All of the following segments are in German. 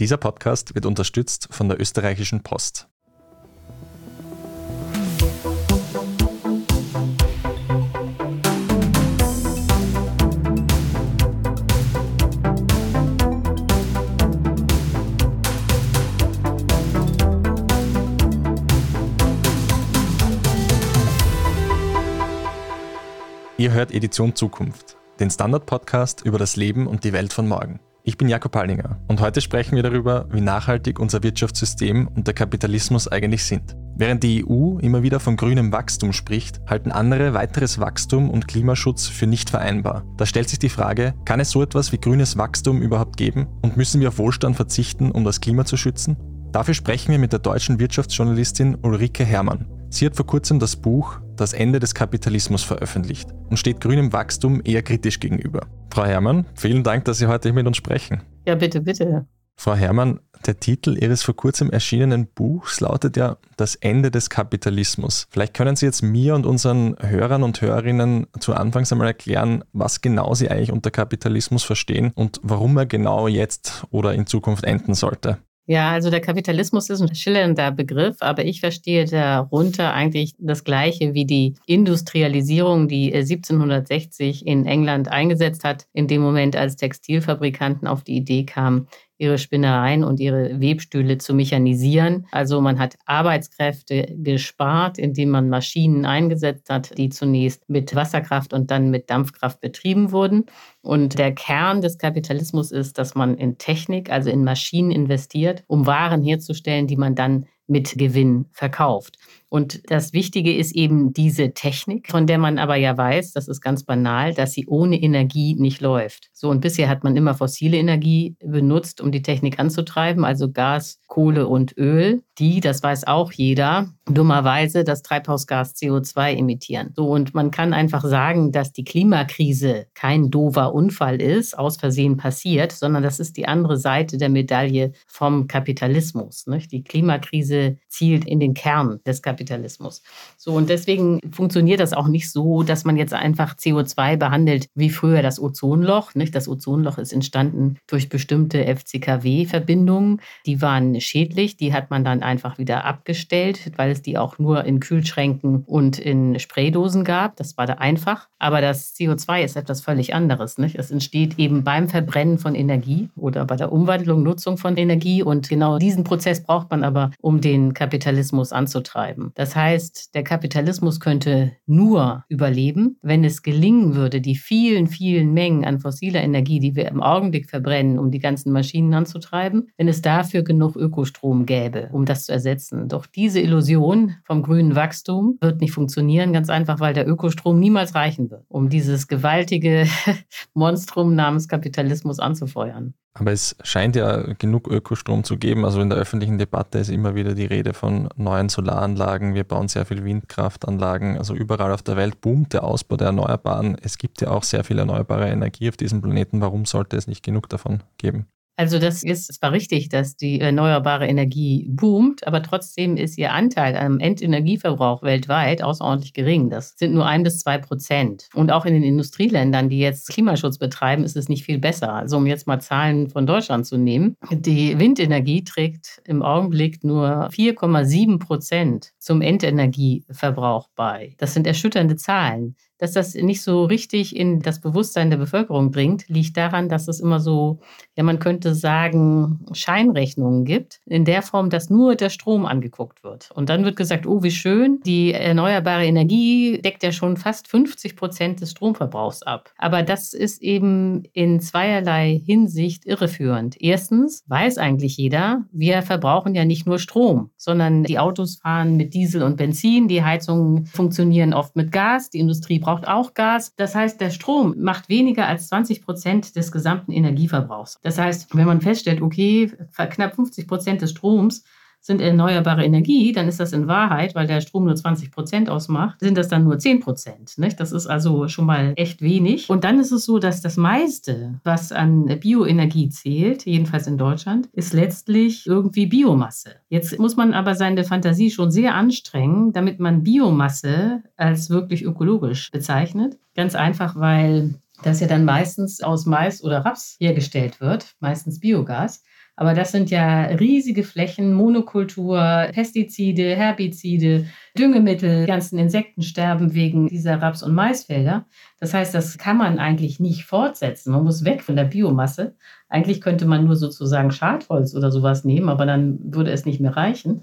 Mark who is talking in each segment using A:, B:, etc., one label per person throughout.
A: Dieser Podcast wird unterstützt von der österreichischen Post. Ihr hört Edition Zukunft, den Standard-Podcast über das Leben und die Welt von morgen. Ich bin Jakob Hallinger und heute sprechen wir darüber, wie nachhaltig unser Wirtschaftssystem und der Kapitalismus eigentlich sind. Während die EU immer wieder von grünem Wachstum spricht, halten andere weiteres Wachstum und Klimaschutz für nicht vereinbar. Da stellt sich die Frage, kann es so etwas wie grünes Wachstum überhaupt geben und müssen wir auf Wohlstand verzichten, um das Klima zu schützen? Dafür sprechen wir mit der deutschen Wirtschaftsjournalistin Ulrike Herrmann. Sie hat vor kurzem das Buch Das Ende des Kapitalismus veröffentlicht und steht grünem Wachstum eher kritisch gegenüber. Frau Herrmann, vielen Dank, dass Sie heute mit uns sprechen.
B: Ja, bitte, bitte.
A: Frau Herrmann, der Titel Ihres vor kurzem erschienenen Buchs lautet ja Das Ende des Kapitalismus. Vielleicht können Sie jetzt mir und unseren Hörern und Hörerinnen zu Anfangs einmal erklären, was genau Sie eigentlich unter Kapitalismus verstehen und warum er genau jetzt oder in Zukunft enden sollte.
B: Ja, also der Kapitalismus ist ein schillernder Begriff, aber ich verstehe darunter eigentlich das Gleiche wie die Industrialisierung, die 1760 in England eingesetzt hat, in dem Moment, als Textilfabrikanten auf die Idee kamen, ihre Spinnereien und ihre Webstühle zu mechanisieren. Also man hat Arbeitskräfte gespart, indem man Maschinen eingesetzt hat, die zunächst mit Wasserkraft und dann mit Dampfkraft betrieben wurden. Und der Kern des Kapitalismus ist, dass man in Technik, also in Maschinen investiert, um Waren herzustellen, die man dann mit Gewinn verkauft. Und das Wichtige ist eben diese Technik, von der man aber ja weiß, das ist ganz banal, dass sie ohne Energie nicht läuft. So, und bisher hat man immer fossile Energie benutzt, um die Technik anzutreiben, also Gas, Kohle und Öl, die, das weiß auch jeder, dummerweise das Treibhausgas CO2 emittieren. So, und man kann einfach sagen, dass die Klimakrise kein dover Unfall ist, aus Versehen passiert, sondern das ist die andere Seite der Medaille vom Kapitalismus. Nicht? Die Klimakrise zielt in den Kern des Kapitalismus. Kapitalismus. So, und deswegen funktioniert das auch nicht so, dass man jetzt einfach CO2 behandelt wie früher das Ozonloch. Nicht? Das Ozonloch ist entstanden durch bestimmte FCKW-Verbindungen. Die waren schädlich, die hat man dann einfach wieder abgestellt, weil es die auch nur in Kühlschränken und in Spraydosen gab. Das war da einfach. Aber das CO2 ist etwas völlig anderes. Nicht? Es entsteht eben beim Verbrennen von Energie oder bei der Umwandlung, Nutzung von Energie. Und genau diesen Prozess braucht man aber, um den Kapitalismus anzutreiben. Das heißt, der Kapitalismus könnte nur überleben, wenn es gelingen würde, die vielen, vielen Mengen an fossiler Energie, die wir im Augenblick verbrennen, um die ganzen Maschinen anzutreiben, wenn es dafür genug Ökostrom gäbe, um das zu ersetzen. Doch diese Illusion vom grünen Wachstum wird nicht funktionieren, ganz einfach, weil der Ökostrom niemals reichen wird, um dieses gewaltige Monstrum namens Kapitalismus anzufeuern.
A: Aber es scheint ja genug Ökostrom zu geben. Also in der öffentlichen Debatte ist immer wieder die Rede von neuen Solaranlagen. Wir bauen sehr viel Windkraftanlagen. Also überall auf der Welt boomt der Ausbau der Erneuerbaren. Es gibt ja auch sehr viel erneuerbare Energie auf diesem Planeten. Warum sollte es nicht genug davon geben?
B: Also das ist zwar richtig, dass die erneuerbare Energie boomt, aber trotzdem ist ihr Anteil am Endenergieverbrauch weltweit außerordentlich gering. Das sind nur ein bis zwei Prozent. Und auch in den Industrieländern, die jetzt Klimaschutz betreiben, ist es nicht viel besser. Also um jetzt mal Zahlen von Deutschland zu nehmen. Die Windenergie trägt im Augenblick nur 4,7 Prozent zum Endenergieverbrauch bei. Das sind erschütternde Zahlen dass das nicht so richtig in das Bewusstsein der Bevölkerung dringt, liegt daran, dass es immer so, ja, man könnte sagen, Scheinrechnungen gibt, in der Form, dass nur der Strom angeguckt wird. Und dann wird gesagt, oh, wie schön, die erneuerbare Energie deckt ja schon fast 50 Prozent des Stromverbrauchs ab. Aber das ist eben in zweierlei Hinsicht irreführend. Erstens weiß eigentlich jeder, wir verbrauchen ja nicht nur Strom, sondern die Autos fahren mit Diesel und Benzin, die Heizungen funktionieren oft mit Gas, die Industrie braucht braucht auch Gas. Das heißt, der Strom macht weniger als 20 Prozent des gesamten Energieverbrauchs. Das heißt, wenn man feststellt, okay, knapp 50 Prozent des Stroms sind erneuerbare Energie, dann ist das in Wahrheit, weil der Strom nur 20 Prozent ausmacht, sind das dann nur 10 Prozent. Das ist also schon mal echt wenig. Und dann ist es so, dass das meiste, was an Bioenergie zählt, jedenfalls in Deutschland, ist letztlich irgendwie Biomasse. Jetzt muss man aber seine Fantasie schon sehr anstrengen, damit man Biomasse als wirklich ökologisch bezeichnet. Ganz einfach, weil das ja dann meistens aus Mais oder Raps hergestellt wird, meistens Biogas. Aber das sind ja riesige Flächen, Monokultur, Pestizide, Herbizide, Düngemittel, ganzen Insekten sterben wegen dieser Raps- und Maisfelder. Das heißt, das kann man eigentlich nicht fortsetzen. Man muss weg von der Biomasse. Eigentlich könnte man nur sozusagen Schadholz oder sowas nehmen, aber dann würde es nicht mehr reichen.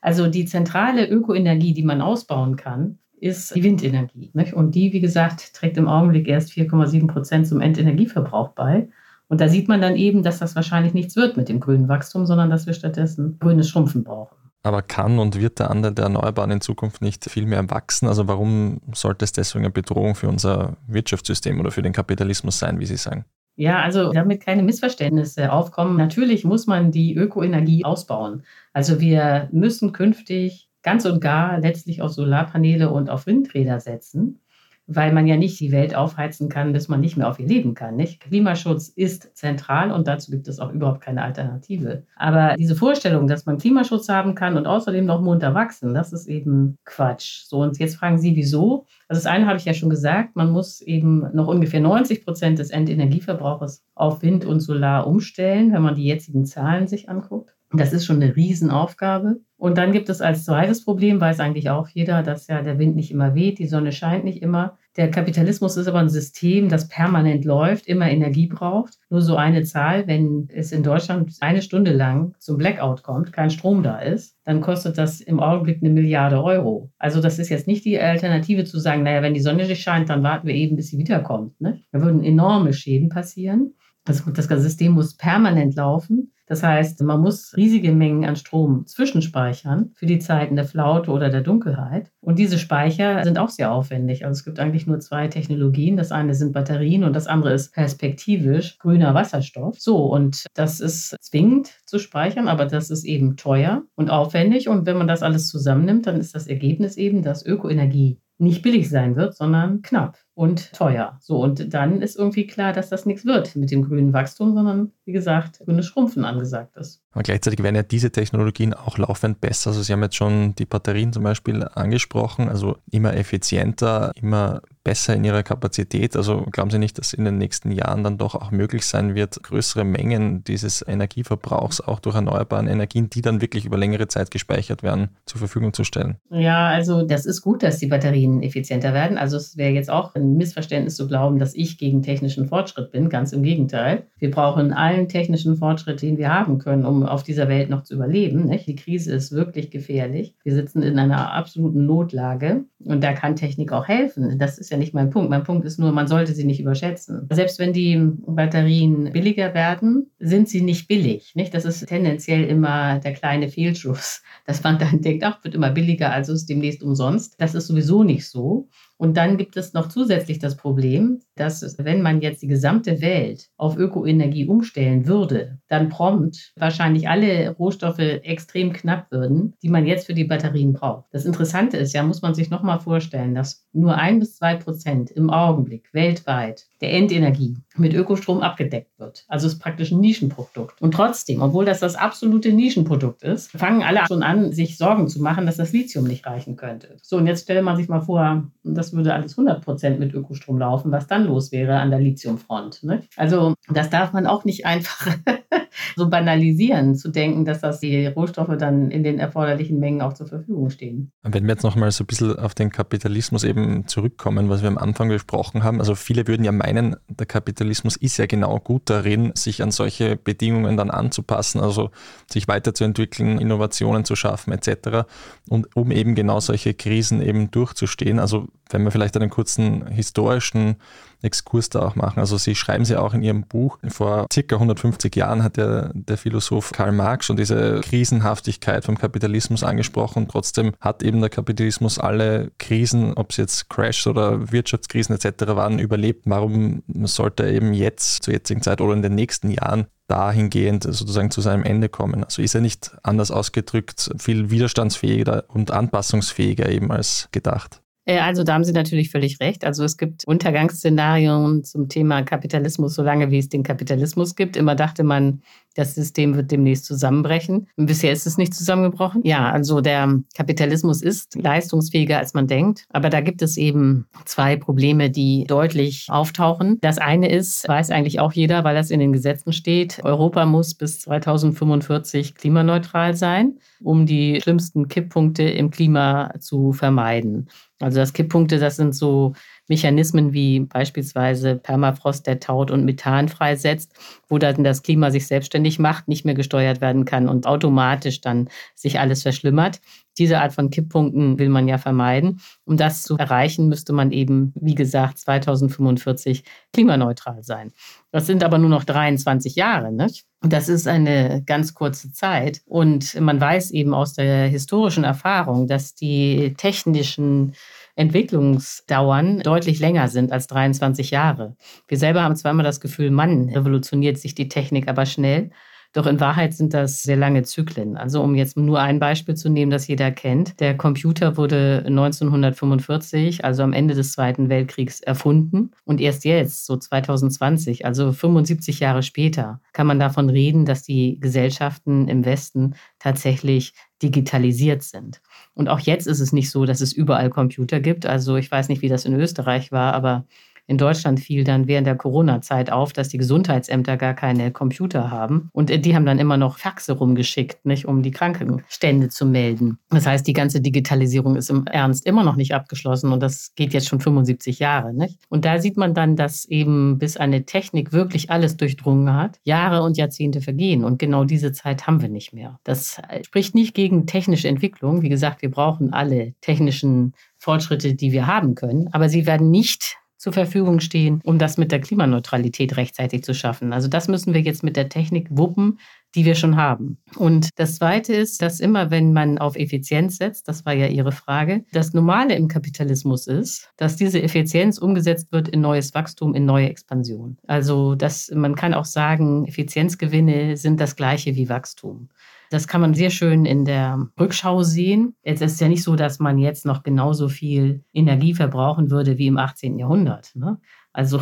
B: Also die zentrale Ökoenergie, die man ausbauen kann, ist die Windenergie. Und die, wie gesagt, trägt im Augenblick erst 4,7 Prozent zum Endenergieverbrauch bei. Und da sieht man dann eben, dass das wahrscheinlich nichts wird mit dem grünen Wachstum, sondern dass wir stattdessen grünes Schrumpfen brauchen.
A: Aber kann und wird der Anteil der Erneuerbaren in Zukunft nicht viel mehr wachsen? Also warum sollte es deswegen eine Bedrohung für unser Wirtschaftssystem oder für den Kapitalismus sein, wie Sie sagen?
B: Ja, also damit keine Missverständnisse aufkommen. Natürlich muss man die Ökoenergie ausbauen. Also wir müssen künftig ganz und gar letztlich auf Solarpaneele und auf Windräder setzen weil man ja nicht die Welt aufheizen kann, bis man nicht mehr auf ihr leben kann. Nicht? Klimaschutz ist zentral und dazu gibt es auch überhaupt keine Alternative. Aber diese Vorstellung, dass man Klimaschutz haben kann und außerdem noch munter wachsen, das ist eben Quatsch. So, und jetzt fragen Sie, wieso? Also das eine habe ich ja schon gesagt, man muss eben noch ungefähr 90 Prozent des Endenergieverbrauchs auf Wind und Solar umstellen, wenn man die jetzigen Zahlen sich anguckt. Das ist schon eine Riesenaufgabe. Und dann gibt es als zweites Problem, weiß eigentlich auch jeder, dass ja der Wind nicht immer weht, die Sonne scheint nicht immer. Der Kapitalismus ist aber ein System, das permanent läuft, immer Energie braucht. Nur so eine Zahl, wenn es in Deutschland eine Stunde lang zum Blackout kommt, kein Strom da ist, dann kostet das im Augenblick eine Milliarde Euro. Also das ist jetzt nicht die Alternative zu sagen, naja, wenn die Sonne nicht scheint, dann warten wir eben, bis sie wiederkommt. Ne? Da würden enorme Schäden passieren. Das, das System muss permanent laufen. Das heißt, man muss riesige Mengen an Strom zwischenspeichern für die Zeiten der Flaute oder der Dunkelheit. Und diese Speicher sind auch sehr aufwendig. Also es gibt eigentlich nur zwei Technologien. Das eine sind Batterien und das andere ist perspektivisch grüner Wasserstoff. So, und das ist zwingend zu speichern, aber das ist eben teuer und aufwendig. Und wenn man das alles zusammennimmt, dann ist das Ergebnis eben, dass Ökoenergie nicht billig sein wird, sondern knapp und teuer. So, und dann ist irgendwie klar, dass das nichts wird mit dem grünen Wachstum, sondern wie gesagt, grünes Schrumpfen angesagt ist.
A: Aber gleichzeitig werden ja diese Technologien auch laufend besser. Also Sie haben jetzt schon die Batterien zum Beispiel angesprochen, also immer effizienter, immer besser in ihrer Kapazität. Also glauben Sie nicht, dass in den nächsten Jahren dann doch auch möglich sein wird, größere Mengen dieses Energieverbrauchs auch durch erneuerbare Energien, die dann wirklich über längere Zeit gespeichert werden, zur Verfügung zu stellen?
B: Ja, also das ist gut, dass die Batterien effizienter werden. Also es wäre jetzt auch ein Missverständnis zu glauben, dass ich gegen technischen Fortschritt bin. Ganz im Gegenteil. Wir brauchen allen technischen Fortschritt, den wir haben können, um auf dieser Welt noch zu überleben. Nicht? Die Krise ist wirklich gefährlich. Wir sitzen in einer absoluten Notlage und da kann Technik auch helfen. Das ist ja nicht mein Punkt. Mein Punkt ist nur, man sollte sie nicht überschätzen. Selbst wenn die Batterien billiger werden, sind sie nicht billig. Nicht? Das ist tendenziell immer der kleine Fehlschuss, dass man dann denkt, ach, wird immer billiger, also ist demnächst umsonst. Das ist sowieso nicht so. Und dann gibt es noch zusätzlich das Problem, dass wenn man jetzt die gesamte Welt auf Ökoenergie umstellen würde, dann prompt wahrscheinlich alle Rohstoffe extrem knapp würden, die man jetzt für die Batterien braucht. Das Interessante ist ja, muss man sich nochmal vorstellen, dass nur ein bis zwei Prozent im Augenblick weltweit der Endenergie mit Ökostrom abgedeckt wird. Also ist praktisch ein Nischenprodukt. Und trotzdem, obwohl das das absolute Nischenprodukt ist, fangen alle schon an, sich Sorgen zu machen, dass das Lithium nicht reichen könnte. So, und jetzt stellt man sich mal vor, das würde alles 100 Prozent mit Ökostrom laufen, was dann los wäre an der Lithiumfront. Ne? Also das darf man auch nicht einfach so banalisieren, zu denken, dass das die Rohstoffe dann in den erforderlichen Mengen auch zur Verfügung stehen.
A: Wenn wir jetzt nochmal so ein bisschen auf den Kapitalismus eben zurückkommen, was wir am Anfang besprochen haben, also viele würden ja meinen, der Kapitalismus ist ja genau gut darin, sich an solche Bedingungen dann anzupassen, also sich weiterzuentwickeln, Innovationen zu schaffen etc. Und um eben genau solche Krisen eben durchzustehen. Also wenn wir vielleicht einen kurzen historischen Exkurs da auch machen. Also Sie schreiben sie auch in Ihrem Buch, vor circa 150 Jahren hat der, der Philosoph Karl Marx schon diese Krisenhaftigkeit vom Kapitalismus angesprochen. Trotzdem hat eben der Kapitalismus alle Krisen, ob es jetzt Crash oder Wirtschaftskrisen etc. waren, überlebt. Warum sollte er eben jetzt zur jetzigen Zeit oder in den nächsten Jahren dahingehend sozusagen zu seinem Ende kommen. Also ist er nicht anders ausgedrückt viel widerstandsfähiger und anpassungsfähiger eben als gedacht.
B: Äh, also da haben Sie natürlich völlig recht. Also es gibt Untergangsszenarien zum Thema Kapitalismus, solange wie es den Kapitalismus gibt. Immer dachte man, Das System wird demnächst zusammenbrechen. Bisher ist es nicht zusammengebrochen. Ja, also der Kapitalismus ist leistungsfähiger, als man denkt. Aber da gibt es eben zwei Probleme, die deutlich auftauchen. Das eine ist, weiß eigentlich auch jeder, weil das in den Gesetzen steht, Europa muss bis 2045 klimaneutral sein, um die schlimmsten Kipppunkte im Klima zu vermeiden. Also das Kipppunkte, das sind so Mechanismen wie beispielsweise Permafrost, der Taut und Methan freisetzt, wo dann das Klima sich selbstständig macht, nicht mehr gesteuert werden kann und automatisch dann sich alles verschlimmert. Diese Art von Kipppunkten will man ja vermeiden. Um das zu erreichen, müsste man eben, wie gesagt, 2045 klimaneutral sein. Das sind aber nur noch 23 Jahre, nicht? Und das ist eine ganz kurze Zeit. Und man weiß eben aus der historischen Erfahrung, dass die technischen Entwicklungsdauern deutlich länger sind als 23 Jahre. Wir selber haben zwar immer das Gefühl, Mann, revolutioniert sich die Technik aber schnell. Doch in Wahrheit sind das sehr lange Zyklen. Also um jetzt nur ein Beispiel zu nehmen, das jeder kennt. Der Computer wurde 1945, also am Ende des Zweiten Weltkriegs, erfunden. Und erst jetzt, so 2020, also 75 Jahre später, kann man davon reden, dass die Gesellschaften im Westen tatsächlich digitalisiert sind. Und auch jetzt ist es nicht so, dass es überall Computer gibt. Also ich weiß nicht, wie das in Österreich war, aber in Deutschland fiel dann während der Corona-Zeit auf, dass die Gesundheitsämter gar keine Computer haben. Und die haben dann immer noch Faxe rumgeschickt, nicht, um die Krankenstände zu melden. Das heißt, die ganze Digitalisierung ist im Ernst immer noch nicht abgeschlossen und das geht jetzt schon 75 Jahre. Nicht? Und da sieht man dann, dass eben bis eine Technik wirklich alles durchdrungen hat, Jahre und Jahrzehnte vergehen. Und genau diese Zeit haben wir nicht mehr. Das spricht nicht gegen technische Entwicklung. Wie gesagt, wir brauchen alle technischen Fortschritte, die wir haben können, aber sie werden nicht zur Verfügung stehen, um das mit der Klimaneutralität rechtzeitig zu schaffen. Also das müssen wir jetzt mit der Technik wuppen, die wir schon haben. Und das Zweite ist, dass immer, wenn man auf Effizienz setzt, das war ja Ihre Frage, das Normale im Kapitalismus ist, dass diese Effizienz umgesetzt wird in neues Wachstum, in neue Expansion. Also dass man kann auch sagen, Effizienzgewinne sind das gleiche wie Wachstum. Das kann man sehr schön in der Rückschau sehen. Es ist ja nicht so, dass man jetzt noch genauso viel Energie verbrauchen würde wie im 18. Jahrhundert. Ne? Also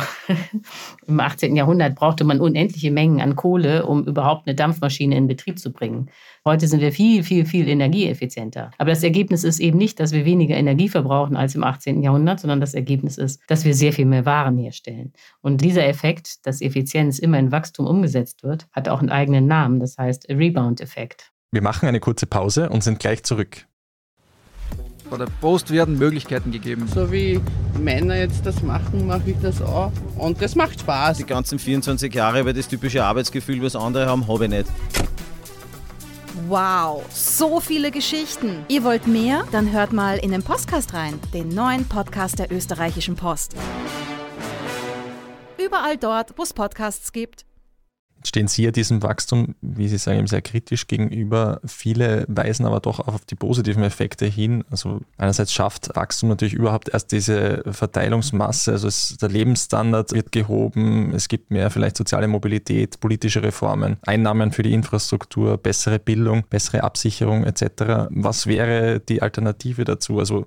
B: im 18. Jahrhundert brauchte man unendliche Mengen an Kohle, um überhaupt eine Dampfmaschine in Betrieb zu bringen. Heute sind wir viel, viel, viel energieeffizienter. Aber das Ergebnis ist eben nicht, dass wir weniger Energie verbrauchen als im 18. Jahrhundert, sondern das Ergebnis ist, dass wir sehr viel mehr Waren herstellen. Und dieser Effekt, dass Effizienz immer in Wachstum umgesetzt wird, hat auch einen eigenen Namen. Das heißt Rebound-Effekt.
A: Wir machen eine kurze Pause und sind gleich zurück.
C: Bei der Post werden Möglichkeiten gegeben.
D: So wie Männer jetzt das machen, mache ich das auch. Und das macht Spaß.
E: Die ganzen 24 Jahre über das typische Arbeitsgefühl, was andere haben, habe ich nicht.
F: Wow, so viele Geschichten. Ihr wollt mehr? Dann hört mal in den Podcast rein, den neuen Podcast der österreichischen Post. Überall dort, wo es Podcasts gibt
A: stehen Sie ja diesem Wachstum, wie Sie sagen, sehr kritisch gegenüber. Viele weisen aber doch auf die positiven Effekte hin. Also einerseits schafft Wachstum natürlich überhaupt erst diese Verteilungsmasse, also es, der Lebensstandard wird gehoben, es gibt mehr vielleicht soziale Mobilität, politische Reformen, Einnahmen für die Infrastruktur, bessere Bildung, bessere Absicherung etc. Was wäre die Alternative dazu? Also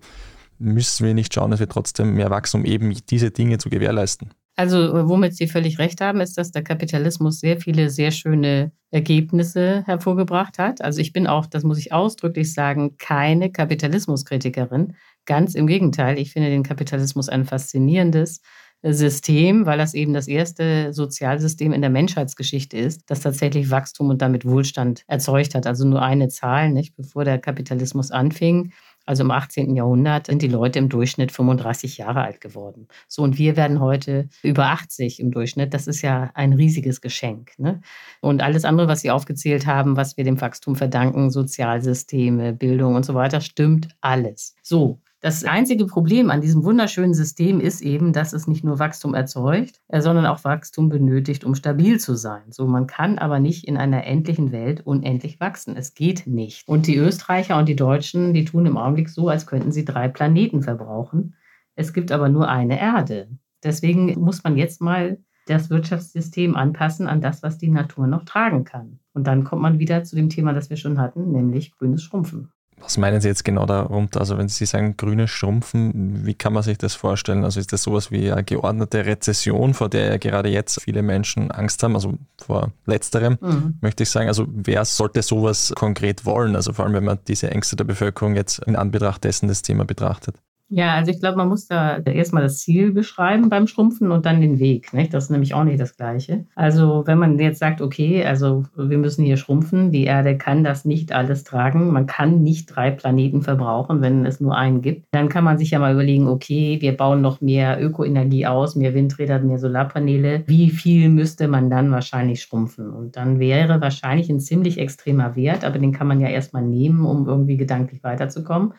A: müssen wir nicht schauen, dass wir trotzdem mehr wachsen, um eben diese Dinge zu gewährleisten?
B: Also, womit Sie völlig recht haben, ist, dass der Kapitalismus sehr viele sehr schöne Ergebnisse hervorgebracht hat. Also, ich bin auch, das muss ich ausdrücklich sagen, keine Kapitalismuskritikerin. Ganz im Gegenteil, ich finde den Kapitalismus ein faszinierendes System, weil das eben das erste Sozialsystem in der Menschheitsgeschichte ist, das tatsächlich Wachstum und damit Wohlstand erzeugt hat. Also nur eine Zahl, nicht? Bevor der Kapitalismus anfing, also im 18. Jahrhundert sind die Leute im Durchschnitt 35 Jahre alt geworden. So, und wir werden heute über 80 im Durchschnitt. Das ist ja ein riesiges Geschenk. Ne? Und alles andere, was Sie aufgezählt haben, was wir dem Wachstum verdanken, Sozialsysteme, Bildung und so weiter, stimmt alles. So, das einzige Problem an diesem wunderschönen System ist eben, dass es nicht nur Wachstum erzeugt, äh, sondern auch Wachstum benötigt, um stabil zu sein. So, man kann aber nicht in einer endlichen Welt unendlich wachsen. Es geht nicht. Und die Österreicher und die Deutschen, die tun im Augenblick so, als könnten sie drei Planeten verbrauchen. Es gibt aber nur eine Erde. Deswegen muss man jetzt mal das Wirtschaftssystem anpassen an das, was die Natur noch tragen kann. Und dann kommt man wieder zu dem Thema, das wir schon hatten, nämlich grünes Schrumpfen.
A: Was meinen Sie jetzt genau darunter? Also wenn Sie sagen grüne Schrumpfen, wie kann man sich das vorstellen? Also ist das sowas wie eine geordnete Rezession, vor der ja gerade jetzt viele Menschen Angst haben, also vor letzterem, mhm. möchte ich sagen. Also wer sollte sowas konkret wollen? Also vor allem, wenn man diese Ängste der Bevölkerung jetzt in Anbetracht dessen das Thema betrachtet.
B: Ja, also ich glaube, man muss da erstmal das Ziel beschreiben beim Schrumpfen und dann den Weg. Nicht? Das ist nämlich auch nicht das Gleiche. Also wenn man jetzt sagt, okay, also wir müssen hier schrumpfen, die Erde kann das nicht alles tragen, man kann nicht drei Planeten verbrauchen, wenn es nur einen gibt, dann kann man sich ja mal überlegen, okay, wir bauen noch mehr Ökoenergie aus, mehr Windräder, mehr Solarpaneele. Wie viel müsste man dann wahrscheinlich schrumpfen? Und dann wäre wahrscheinlich ein ziemlich extremer Wert, aber den kann man ja erstmal nehmen, um irgendwie gedanklich weiterzukommen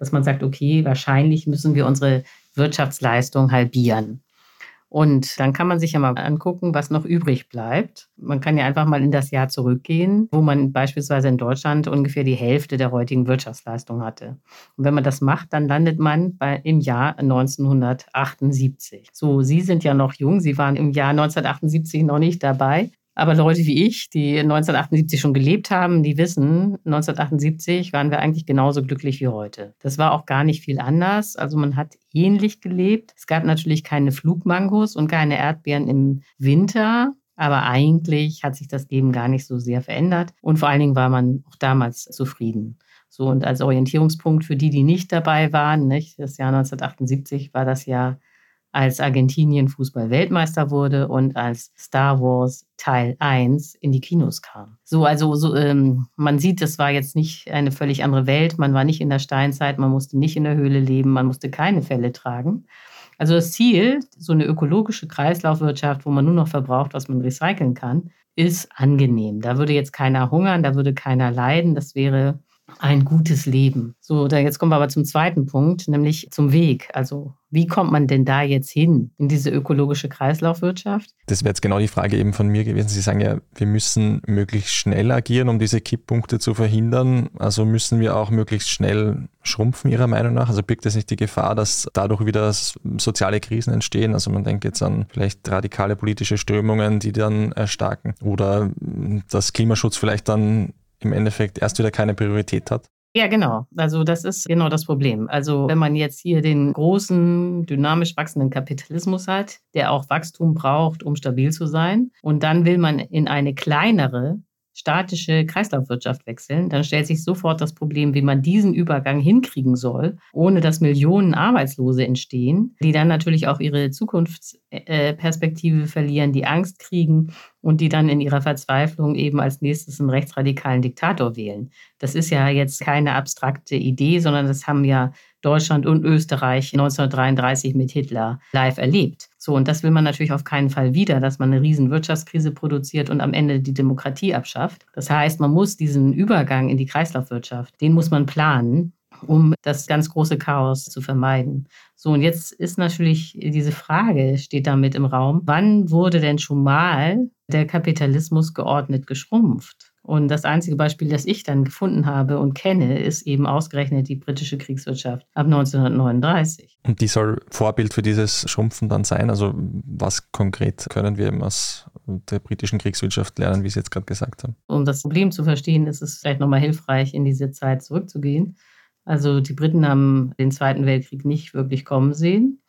B: dass man sagt, okay, wahrscheinlich müssen wir unsere Wirtschaftsleistung halbieren. Und dann kann man sich ja mal angucken, was noch übrig bleibt. Man kann ja einfach mal in das Jahr zurückgehen, wo man beispielsweise in Deutschland ungefähr die Hälfte der heutigen Wirtschaftsleistung hatte. Und wenn man das macht, dann landet man bei, im Jahr 1978. So, Sie sind ja noch jung, Sie waren im Jahr 1978 noch nicht dabei. Aber Leute wie ich, die 1978 schon gelebt haben, die wissen, 1978 waren wir eigentlich genauso glücklich wie heute. Das war auch gar nicht viel anders. Also man hat ähnlich gelebt. Es gab natürlich keine Flugmangos und keine Erdbeeren im Winter. Aber eigentlich hat sich das Leben gar nicht so sehr verändert. Und vor allen Dingen war man auch damals zufrieden. So, und als Orientierungspunkt für die, die nicht dabei waren, nicht, das Jahr 1978 war das Jahr als Argentinien Fußball-Weltmeister wurde und als Star Wars Teil 1 in die Kinos kam. So, also so, ähm, man sieht, das war jetzt nicht eine völlig andere Welt. Man war nicht in der Steinzeit, man musste nicht in der Höhle leben, man musste keine Fälle tragen. Also das Ziel, so eine ökologische Kreislaufwirtschaft, wo man nur noch verbraucht, was man recyceln kann, ist angenehm. Da würde jetzt keiner hungern, da würde keiner leiden. Das wäre ein gutes Leben. So, da jetzt kommen wir aber zum zweiten Punkt, nämlich zum Weg. Also, wie kommt man denn da jetzt hin in diese ökologische Kreislaufwirtschaft?
A: Das wäre jetzt genau die Frage eben von mir gewesen. Sie sagen ja, wir müssen möglichst schnell agieren, um diese Kipppunkte zu verhindern. Also müssen wir auch möglichst schnell schrumpfen, Ihrer Meinung nach? Also birgt es nicht die Gefahr, dass dadurch wieder soziale Krisen entstehen? Also man denkt jetzt an vielleicht radikale politische Strömungen, die dann erstarken oder dass Klimaschutz vielleicht dann im Endeffekt erst wieder keine Priorität hat?
B: Ja, genau. Also das ist genau das Problem. Also wenn man jetzt hier den großen, dynamisch wachsenden Kapitalismus hat, der auch Wachstum braucht, um stabil zu sein, und dann will man in eine kleinere, statische Kreislaufwirtschaft wechseln, dann stellt sich sofort das Problem, wie man diesen Übergang hinkriegen soll, ohne dass Millionen Arbeitslose entstehen, die dann natürlich auch ihre Zukunftsperspektive verlieren, die Angst kriegen und die dann in ihrer Verzweiflung eben als nächstes einen rechtsradikalen Diktator wählen. Das ist ja jetzt keine abstrakte Idee, sondern das haben ja Deutschland und Österreich 1933 mit Hitler live erlebt. So, und das will man natürlich auf keinen Fall wieder, dass man eine riesen Wirtschaftskrise produziert und am Ende die Demokratie abschafft. Das heißt, man muss diesen Übergang in die Kreislaufwirtschaft, den muss man planen, um das ganz große Chaos zu vermeiden. So, und jetzt ist natürlich diese Frage, steht damit im Raum, wann wurde denn schon mal der Kapitalismus geordnet geschrumpft? Und das einzige Beispiel, das ich dann gefunden habe und kenne, ist eben ausgerechnet die britische Kriegswirtschaft ab 1939.
A: Und die soll Vorbild für dieses Schrumpfen dann sein? Also was konkret können wir aus der britischen Kriegswirtschaft lernen, wie Sie jetzt gerade gesagt haben?
B: Um das Problem zu verstehen, ist es vielleicht nochmal hilfreich, in diese Zeit zurückzugehen. Also die Briten haben den Zweiten Weltkrieg nicht wirklich kommen sehen.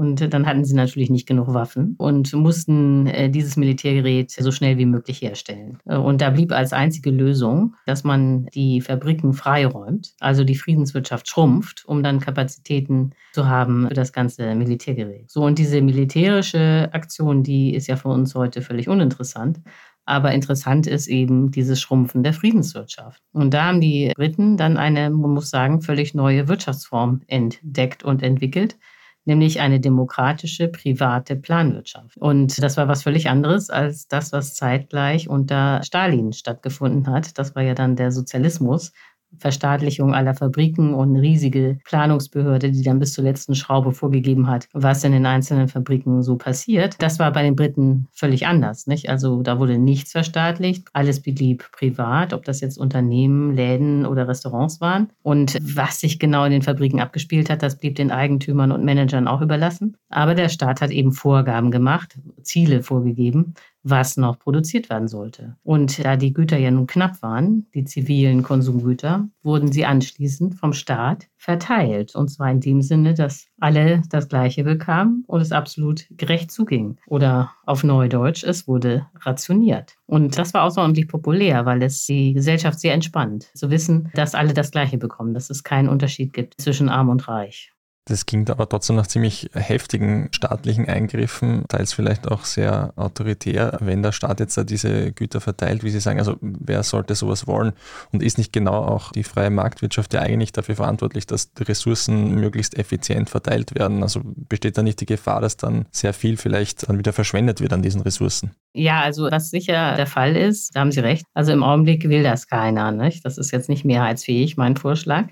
B: Und dann hatten sie natürlich nicht genug Waffen und mussten äh, dieses Militärgerät so schnell wie möglich herstellen. Äh, und da blieb als einzige Lösung, dass man die Fabriken freiräumt, also die Friedenswirtschaft schrumpft, um dann Kapazitäten zu haben für das ganze Militärgerät. So, und diese militärische Aktion, die ist ja für uns heute völlig uninteressant. Aber interessant ist eben dieses Schrumpfen der Friedenswirtschaft. Und da haben die Briten dann eine, man muss sagen, völlig neue Wirtschaftsform entdeckt und entwickelt, nämlich eine demokratische private Planwirtschaft. Und das war was völlig anderes als das, was zeitgleich unter Stalin stattgefunden hat. Das war ja dann der Sozialismus, Verstaatlichung aller Fabriken und eine riesige Planungsbehörde, die dann bis zur letzten Schraube vorgegeben hat, was in den einzelnen Fabriken so passiert. Das war bei den Briten völlig anders. Nicht? Also da wurde nichts verstaatlicht, alles blieb privat, ob das jetzt Unternehmen, Läden oder Restaurants waren. Und was sich genau in den Fabriken abgespielt hat, das blieb den Eigentümern und Managern auch überlassen. Aber der Staat hat eben Vorgaben gemacht, Ziele vorgegeben, was noch produziert werden sollte. Und da die Güter ja nun knapp waren, die zivilen Konsumgüter, wurden sie anschließend vom Staat verteilt. Und zwar in dem Sinne, dass alle das Gleiche bekamen und es absolut gerecht zuging. Oder auf Neudeutsch, es wurde rationiert. Und das war außerordentlich populär, weil es die Gesellschaft sehr entspannt, zu wissen, dass alle das Gleiche bekommen, dass es keinen Unterschied gibt zwischen arm und reich.
A: Das klingt aber trotzdem nach ziemlich heftigen staatlichen Eingriffen, teils vielleicht auch sehr autoritär, wenn der Staat jetzt da diese Güter verteilt, wie Sie sagen, also wer sollte sowas wollen? Und ist nicht genau auch die freie Marktwirtschaft ja eigentlich dafür verantwortlich, dass die Ressourcen möglichst effizient verteilt werden? Also besteht da nicht die Gefahr, dass dann sehr viel vielleicht dann wieder verschwendet wird an diesen Ressourcen?
B: Ja, also was sicher der Fall ist, da haben Sie recht. Also im Augenblick will das keiner. Nicht? Das ist jetzt nicht mehrheitsfähig, mein Vorschlag.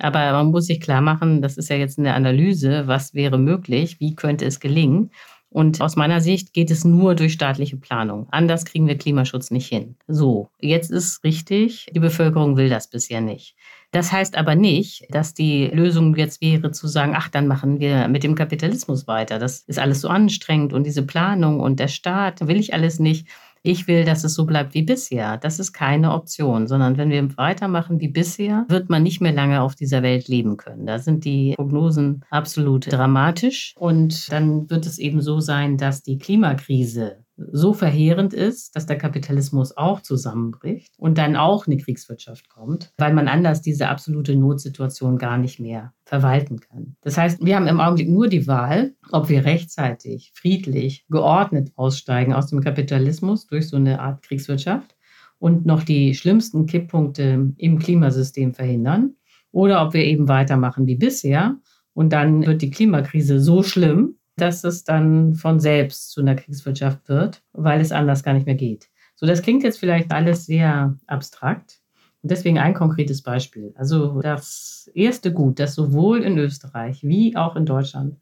B: Aber man muss sich klar machen, das ist ja jetzt eine Analyse, was wäre möglich, wie könnte es gelingen. Und aus meiner Sicht geht es nur durch staatliche Planung. Anders kriegen wir Klimaschutz nicht hin. So, jetzt ist richtig, die Bevölkerung will das bisher nicht. Das heißt aber nicht, dass die Lösung jetzt wäre zu sagen, ach, dann machen wir mit dem Kapitalismus weiter. Das ist alles so anstrengend und diese Planung und der Staat will ich alles nicht. Ich will, dass es so bleibt wie bisher. Das ist keine Option, sondern wenn wir weitermachen wie bisher, wird man nicht mehr lange auf dieser Welt leben können. Da sind die Prognosen absolut dramatisch und dann wird es eben so sein, dass die Klimakrise so verheerend ist, dass der Kapitalismus auch zusammenbricht und dann auch eine Kriegswirtschaft kommt, weil man anders diese absolute Notsituation gar nicht mehr verwalten kann. Das heißt, wir haben im Augenblick nur die Wahl, ob wir rechtzeitig, friedlich, geordnet aussteigen aus dem Kapitalismus durch so eine Art Kriegswirtschaft und noch die schlimmsten Kipppunkte im Klimasystem verhindern oder ob wir eben weitermachen wie bisher und dann wird die Klimakrise so schlimm, dass es dann von selbst zu einer Kriegswirtschaft wird, weil es anders gar nicht mehr geht. So, das klingt jetzt vielleicht alles sehr abstrakt. Und deswegen ein konkretes Beispiel. Also das erste Gut, das sowohl in Österreich wie auch in Deutschland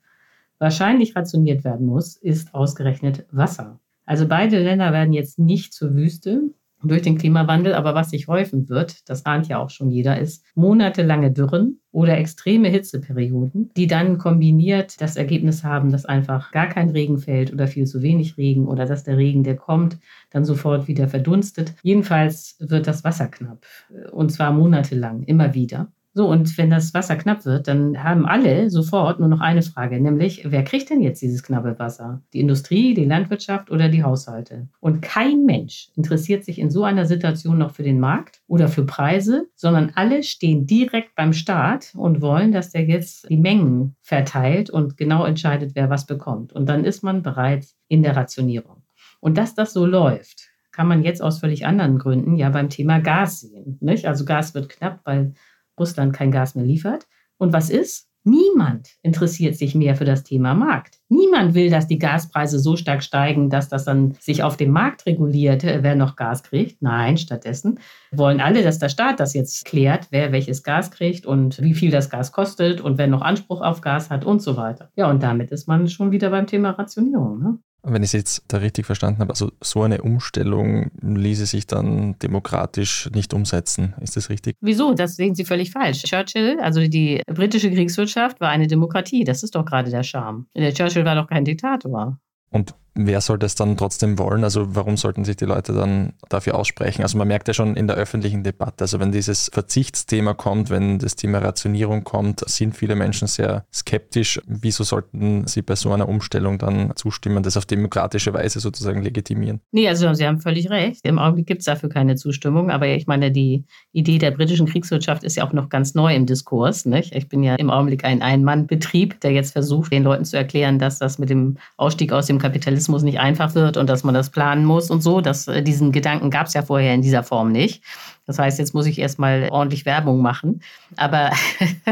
B: wahrscheinlich rationiert werden muss, ist ausgerechnet Wasser. Also beide Länder werden jetzt nicht zur Wüste, durch den Klimawandel. Aber was sich häufen wird, das ahnt ja auch schon jeder, ist monatelange Dürren oder extreme Hitzeperioden, die dann kombiniert das Ergebnis haben, dass einfach gar kein Regen fällt oder viel zu wenig Regen oder dass der Regen, der kommt, dann sofort wieder verdunstet. Jedenfalls wird das Wasser knapp und zwar monatelang, immer wieder. So, und wenn das Wasser knapp wird, dann haben alle sofort nur noch eine Frage, nämlich, wer kriegt denn jetzt dieses knappe Wasser? Die Industrie, die Landwirtschaft oder die Haushalte? Und kein Mensch interessiert sich in so einer Situation noch für den Markt oder für Preise, sondern alle stehen direkt beim Staat und wollen, dass der jetzt die Mengen verteilt und genau entscheidet, wer was bekommt. Und dann ist man bereits in der Rationierung. Und dass das so läuft, kann man jetzt aus völlig anderen Gründen ja beim Thema Gas sehen. Nicht? Also Gas wird knapp, weil Russland kein Gas mehr liefert. Und was ist? Niemand interessiert sich mehr für das Thema Markt. Niemand will, dass die Gaspreise so stark steigen, dass das dann sich auf dem Markt reguliert, äh, wer noch Gas kriegt. Nein, stattdessen wollen alle, dass der Staat das jetzt klärt, wer welches Gas kriegt und wie viel das Gas kostet und wer noch Anspruch auf Gas hat und so weiter. Ja, und damit ist man schon wieder beim Thema Rationierung. Ne?
A: Wenn ich es jetzt da richtig verstanden habe, also so eine Umstellung ließe sich dann demokratisch nicht umsetzen. Ist das richtig?
B: Wieso? Das sehen Sie völlig falsch. Churchill, also die britische Kriegswirtschaft, war eine Demokratie. Das ist doch gerade der Charme. Der Churchill war doch kein Diktator.
A: Und wer soll das dann trotzdem wollen? Also warum sollten sich die Leute dann dafür aussprechen? Also man merkt ja schon in der öffentlichen Debatte, also wenn dieses Verzichtsthema kommt, wenn das Thema Rationierung kommt, sind viele Menschen sehr skeptisch. Wieso sollten sie bei so einer Umstellung dann zustimmen, das auf demokratische Weise sozusagen legitimieren?
B: Nee, also Sie haben völlig recht. Im Augenblick gibt es dafür keine Zustimmung. Aber ich meine, die Idee der britischen Kriegswirtschaft ist ja auch noch ganz neu im Diskurs. Nicht? Ich bin ja im Augenblick ein Ein-Mann-Betrieb, der jetzt versucht, den Leuten zu erklären, dass das mit dem Ausstieg aus dem Kapitalismus Tourismus nicht einfach wird und dass man das planen muss und so. Das, äh, diesen Gedanken gab es ja vorher in dieser Form nicht. Das heißt, jetzt muss ich erstmal ordentlich Werbung machen. Aber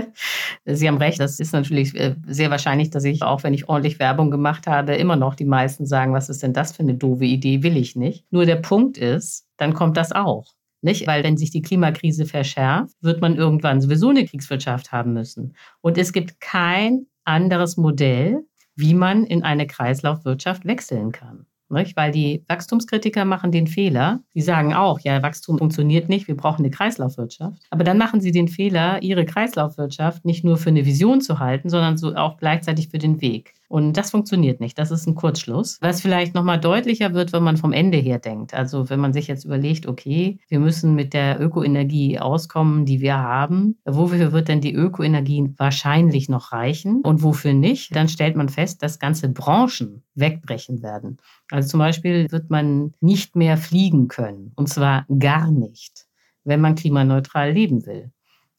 B: Sie haben recht, das ist natürlich äh, sehr wahrscheinlich, dass ich, auch wenn ich ordentlich Werbung gemacht habe, immer noch die meisten sagen, was ist denn das für eine doofe Idee, will ich nicht. Nur der Punkt ist, dann kommt das auch. Nicht? Weil wenn sich die Klimakrise verschärft, wird man irgendwann sowieso eine Kriegswirtschaft haben müssen. Und es gibt kein anderes Modell, wie man in eine Kreislaufwirtschaft wechseln kann. Nicht? Weil die Wachstumskritiker machen den Fehler, die sagen auch, ja, Wachstum funktioniert nicht, wir brauchen eine Kreislaufwirtschaft. Aber dann machen sie den Fehler, ihre Kreislaufwirtschaft nicht nur für eine Vision zu halten, sondern so auch gleichzeitig für den Weg. Und das funktioniert nicht. Das ist ein Kurzschluss. Was vielleicht nochmal deutlicher wird, wenn man vom Ende her denkt. Also wenn man sich jetzt überlegt, okay, wir müssen mit der Ökoenergie auskommen, die wir haben. Wofür wird denn die Ökoenergie wahrscheinlich noch reichen und wofür nicht? Dann stellt man fest, dass ganze Branchen wegbrechen werden. Also zum Beispiel wird man nicht mehr fliegen können. Und zwar gar nicht, wenn man klimaneutral leben will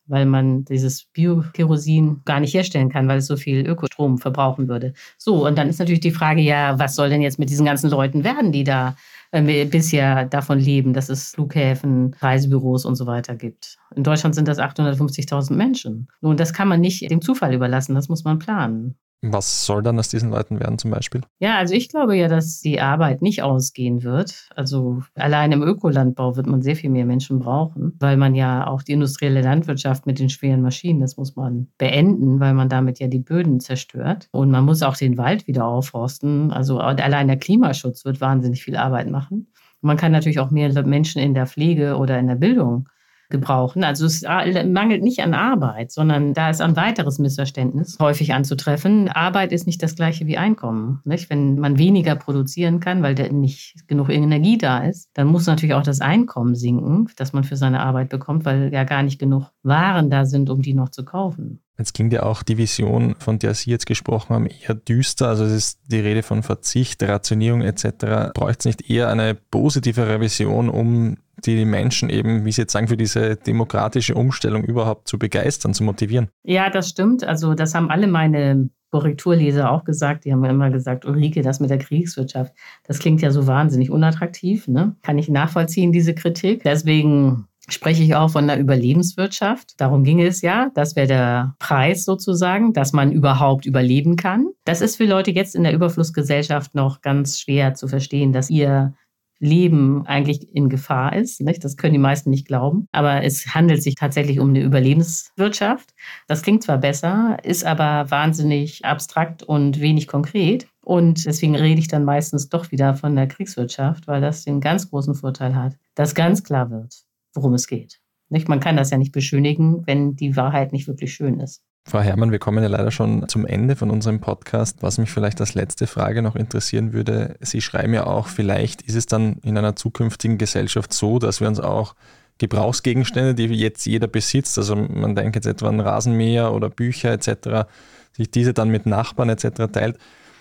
B: weil man dieses Biokerosin gar nicht herstellen kann, weil es so viel Ökostrom verbrauchen würde. So, und dann ist natürlich die Frage, ja, was soll denn jetzt mit diesen ganzen Leuten werden, die da äh, bisher davon leben, dass es Flughäfen, Reisebüros und so weiter gibt. In Deutschland sind das 850.000 Menschen. Nun, das kann man nicht dem Zufall überlassen, das muss man planen.
A: Was soll dann aus diesen Leuten werden zum Beispiel?
B: Ja, also ich glaube ja, dass die Arbeit nicht ausgehen wird. Also allein im Ökolandbau wird man sehr viel mehr Menschen brauchen, weil man ja auch die industrielle Landwirtschaft mit den schweren Maschinen, das muss man beenden, weil man damit ja die Böden zerstört. Und man muss auch den Wald wieder aufforsten. Also allein der Klimaschutz wird wahnsinnig viel Arbeit machen. Man kann natürlich auch mehr Menschen in der Pflege oder in der Bildung gebrauchen. Also es mangelt nicht an Arbeit, sondern da ist ein weiteres Missverständnis häufig anzutreffen. Arbeit ist nicht das gleiche wie Einkommen. Nicht? Wenn man weniger produzieren kann, weil nicht genug Energie da ist, dann muss natürlich auch das Einkommen sinken, das man für seine Arbeit bekommt, weil ja gar nicht genug Waren da sind, um die noch zu kaufen.
A: Jetzt klingt ja auch die Vision, von der Sie jetzt gesprochen haben, eher düster. Also es ist die Rede von Verzicht, Rationierung etc. Braucht es nicht eher eine positivere Vision, um die Menschen eben, wie Sie jetzt sagen, für diese demokratische Umstellung überhaupt zu begeistern, zu motivieren?
B: Ja, das stimmt. Also das haben alle meine Korrekturleser auch gesagt. Die haben immer gesagt, Ulrike, das mit der Kriegswirtschaft, das klingt ja so wahnsinnig unattraktiv. Ne? Kann ich nachvollziehen, diese Kritik. Deswegen spreche ich auch von der Überlebenswirtschaft. Darum ging es ja. Das wäre der Preis sozusagen, dass man überhaupt überleben kann. Das ist für Leute jetzt in der Überflussgesellschaft noch ganz schwer zu verstehen, dass ihr Leben eigentlich in Gefahr ist. Nicht? Das können die meisten nicht glauben. Aber es handelt sich tatsächlich um eine Überlebenswirtschaft. Das klingt zwar besser, ist aber wahnsinnig abstrakt und wenig konkret. Und deswegen rede ich dann meistens doch wieder von der Kriegswirtschaft, weil das den ganz großen Vorteil hat, dass ganz klar wird, worum es geht. Nicht? Man kann das ja nicht beschönigen, wenn die Wahrheit nicht wirklich schön ist.
A: Frau Herrmann, wir kommen ja leider schon zum Ende von unserem Podcast. Was mich vielleicht als letzte Frage noch interessieren würde, Sie schreiben ja auch, vielleicht ist es dann in einer zukünftigen Gesellschaft so, dass wir uns auch Gebrauchsgegenstände, die jetzt jeder besitzt, also man denkt jetzt etwa an Rasenmäher oder Bücher etc., sich diese dann mit Nachbarn etc. teilt.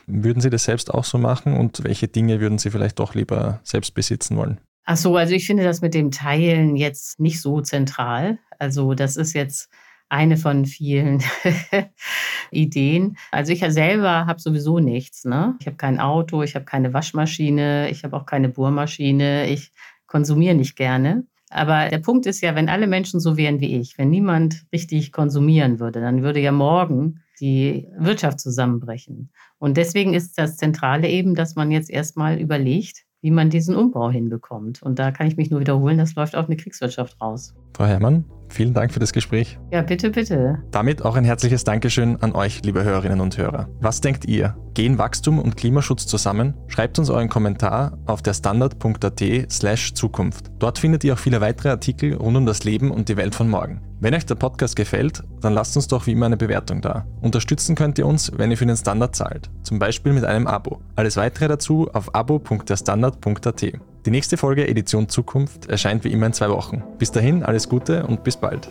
A: Würden Sie das selbst auch so machen und welche Dinge würden Sie vielleicht doch lieber selbst besitzen wollen?
B: Ach so, also ich finde das mit dem Teilen jetzt nicht so zentral. Also das ist jetzt eine von vielen Ideen. Also ich selber habe sowieso nichts. Ne? Ich habe kein Auto, ich habe keine Waschmaschine, ich habe auch keine Bohrmaschine, ich konsumiere nicht gerne. Aber der Punkt ist ja, wenn alle Menschen so wären wie ich, wenn niemand richtig konsumieren würde, dann würde ja morgen die Wirtschaft zusammenbrechen. Und deswegen ist das Zentrale eben, dass man jetzt erstmal überlegt, wie man diesen Umbau hinbekommt. Und da kann ich mich nur wiederholen, das läuft auf eine Kriegswirtschaft raus.
A: Frau Herrmann, vielen Dank für das Gespräch.
B: Ja, bitte, bitte.
A: Damit auch ein herzliches Dankeschön an euch, liebe Hörerinnen und Hörer. Was denkt ihr? Gehen Wachstum und Klimaschutz zusammen? Schreibt uns euren Kommentar auf der standard.at slash Zukunft. Dort findet ihr auch viele weitere Artikel rund um das Leben und die Welt von morgen. Wenn euch der Podcast gefällt, dann lasst uns doch wie immer eine Bewertung da. Unterstützen könnt ihr uns, wenn ihr für den Standard zahlt, zum Beispiel mit einem Abo. Alles weitere dazu auf abo.derstandard.at. Die nächste Folge Edition Zukunft erscheint wie immer in zwei Wochen. Bis dahin alles Gute und bis bald.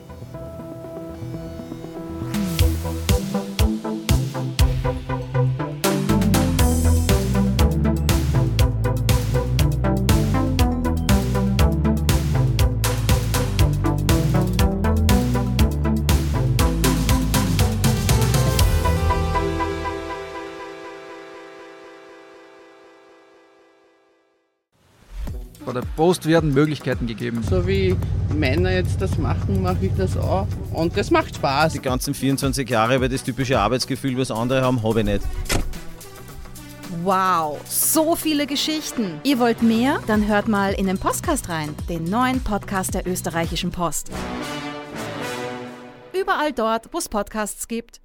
C: Post werden Möglichkeiten gegeben.
D: So wie Männer jetzt das machen, mache ich das auch. Und das macht Spaß.
E: Die ganzen 24 Jahre über das typische Arbeitsgefühl, was andere haben, habe ich nicht.
F: Wow, so viele Geschichten. Ihr wollt mehr? Dann hört mal in den Podcast rein, den neuen Podcast der österreichischen Post. Überall dort, wo es Podcasts gibt.